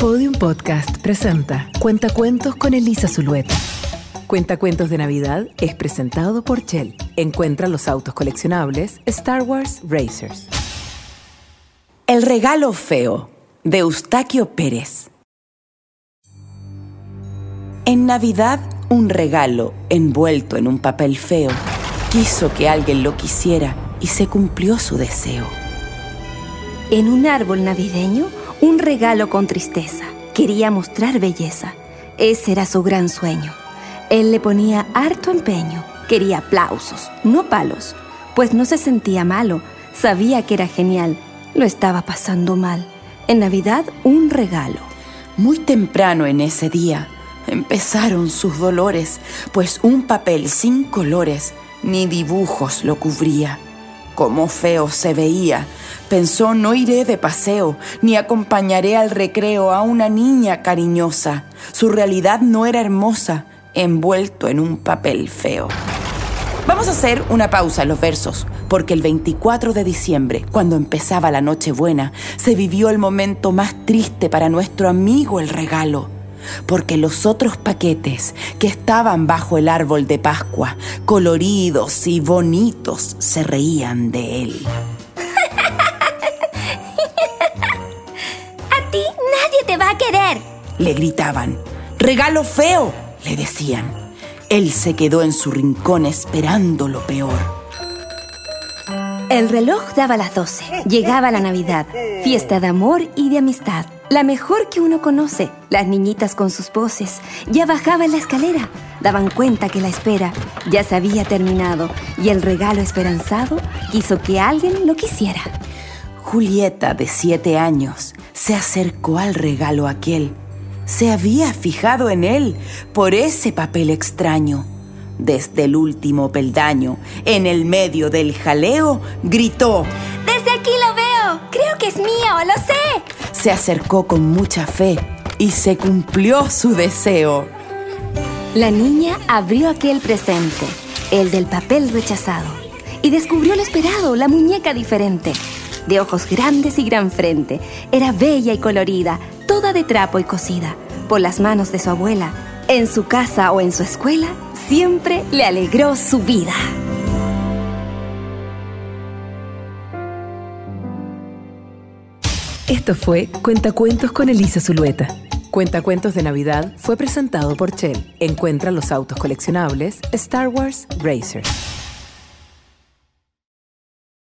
Podium Podcast presenta Cuentacuentos con Elisa Zulueta. Cuentacuentos de Navidad es presentado por Shell. Encuentra los autos coleccionables Star Wars Racers. El regalo feo de Eustaquio Pérez. En Navidad, un regalo envuelto en un papel feo quiso que alguien lo quisiera y se cumplió su deseo. En un árbol navideño, un regalo con tristeza. Quería mostrar belleza. Ese era su gran sueño. Él le ponía harto empeño. Quería aplausos, no palos. Pues no se sentía malo. Sabía que era genial. Lo estaba pasando mal. En Navidad, un regalo. Muy temprano en ese día empezaron sus dolores, pues un papel sin colores ni dibujos lo cubría. Como feo se veía, pensó no iré de paseo, ni acompañaré al recreo a una niña cariñosa. Su realidad no era hermosa, envuelto en un papel feo. Vamos a hacer una pausa en los versos, porque el 24 de diciembre, cuando empezaba la Nochebuena, se vivió el momento más triste para nuestro amigo el regalo porque los otros paquetes que estaban bajo el árbol de Pascua, coloridos y bonitos, se reían de él. A ti nadie te va a querer. Le gritaban. Regalo feo, le decían. Él se quedó en su rincón esperando lo peor. El reloj daba las 12. Llegaba la Navidad, fiesta de amor y de amistad. La mejor que uno conoce. Las niñitas con sus voces ya bajaban la escalera. Daban cuenta que la espera ya se había terminado y el regalo esperanzado quiso que alguien lo quisiera. Julieta, de siete años, se acercó al regalo aquel. Se había fijado en él por ese papel extraño. Desde el último peldaño, en el medio del jaleo, gritó. Desde aquí lo veo. Creo que es mío, lo sé. Se acercó con mucha fe y se cumplió su deseo. La niña abrió aquel presente, el del papel rechazado, y descubrió lo esperado, la muñeca diferente. De ojos grandes y gran frente, era bella y colorida, toda de trapo y cosida, por las manos de su abuela. En su casa o en su escuela, siempre le alegró su vida. Esto fue Cuentacuentos con Elisa Zulueta. Cuentacuentos de Navidad fue presentado por Shell. Encuentra los autos coleccionables Star Wars Racers.